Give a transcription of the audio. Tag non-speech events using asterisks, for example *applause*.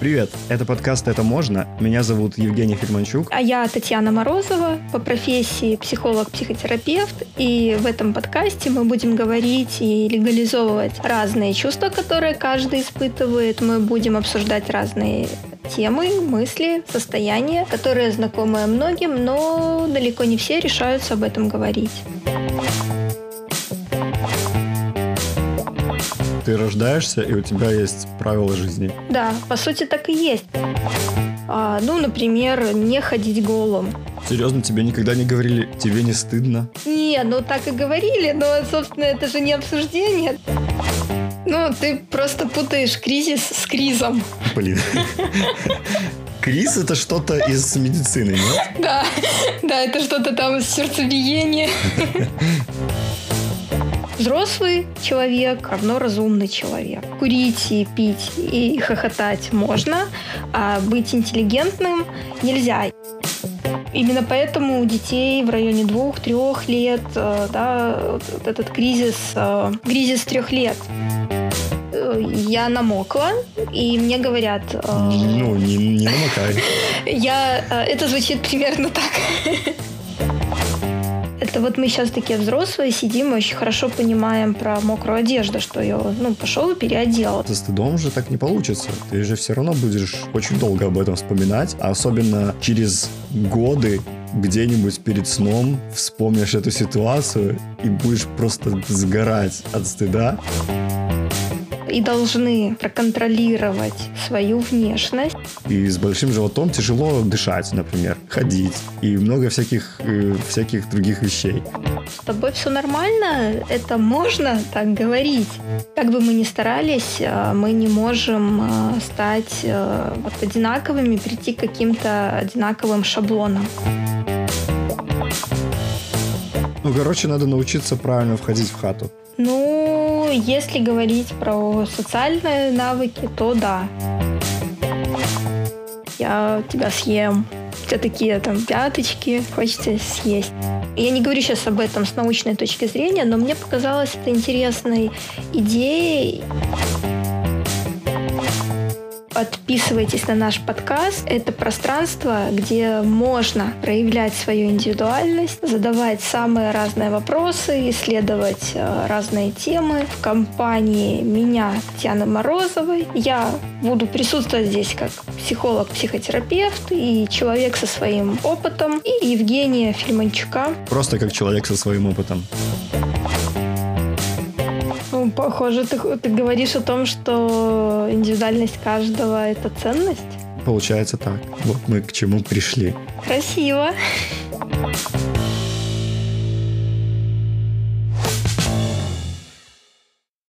Привет, это подкаст «Это можно». Меня зовут Евгений Фельманчук. А я Татьяна Морозова, по профессии психолог-психотерапевт. И в этом подкасте мы будем говорить и легализовывать разные чувства, которые каждый испытывает. Мы будем обсуждать разные темы, мысли, состояния, которые знакомы многим, но далеко не все решаются об этом говорить. Ты рождаешься, и у тебя есть правила жизни. Да, по сути так и есть. А, ну, например, не ходить голым. Серьезно, тебе никогда не говорили, тебе не стыдно? Не, ну так и говорили, но, собственно, это же не обсуждение. Ну, ты просто путаешь кризис с кризом. Блин. Криз это что-то из медицины, нет? Да, да, это что-то там с сердцебиения. Взрослый человек равно разумный человек. Курить и пить и хохотать можно, а быть интеллигентным нельзя. Именно поэтому у детей в районе двух-трех лет, э, да, вот этот кризис, э, кризис трех лет. Э, я намокла, и мне говорят... Ну, не, не намокай. *laughs* Я, это звучит примерно так. *laughs* Это вот мы сейчас такие взрослые сидим, очень хорошо понимаем про мокрую одежду, что ее, ну, пошел и переодел. Со стыдом же так не получится. Ты же все равно будешь очень долго об этом вспоминать, а особенно через годы где-нибудь перед сном вспомнишь эту ситуацию и будешь просто сгорать от стыда и должны проконтролировать свою внешность. И с большим животом тяжело дышать, например, ходить и много всяких, э, всяких других вещей. С тобой все нормально, это можно так говорить. Как бы мы ни старались, э, мы не можем э, стать вот одинаковыми, прийти к каким-то одинаковым шаблонам. Ну, короче, надо научиться правильно входить в хату. Ну, если говорить про социальные навыки, то да. Я тебя съем. У тебя такие там пяточки, хочется съесть. Я не говорю сейчас об этом с научной точки зрения, но мне показалось это интересной идеей. Подписывайтесь на наш подкаст. Это пространство, где можно проявлять свою индивидуальность, задавать самые разные вопросы, исследовать э, разные темы. В компании меня, Татьяны Морозовой, я буду присутствовать здесь как психолог-психотерапевт и человек со своим опытом, и Евгения Фильманчука. Просто как человек со своим опытом. Ну, похоже, ты, ты говоришь о том, что индивидуальность каждого – это ценность? Получается так. Вот мы к чему пришли. Красиво.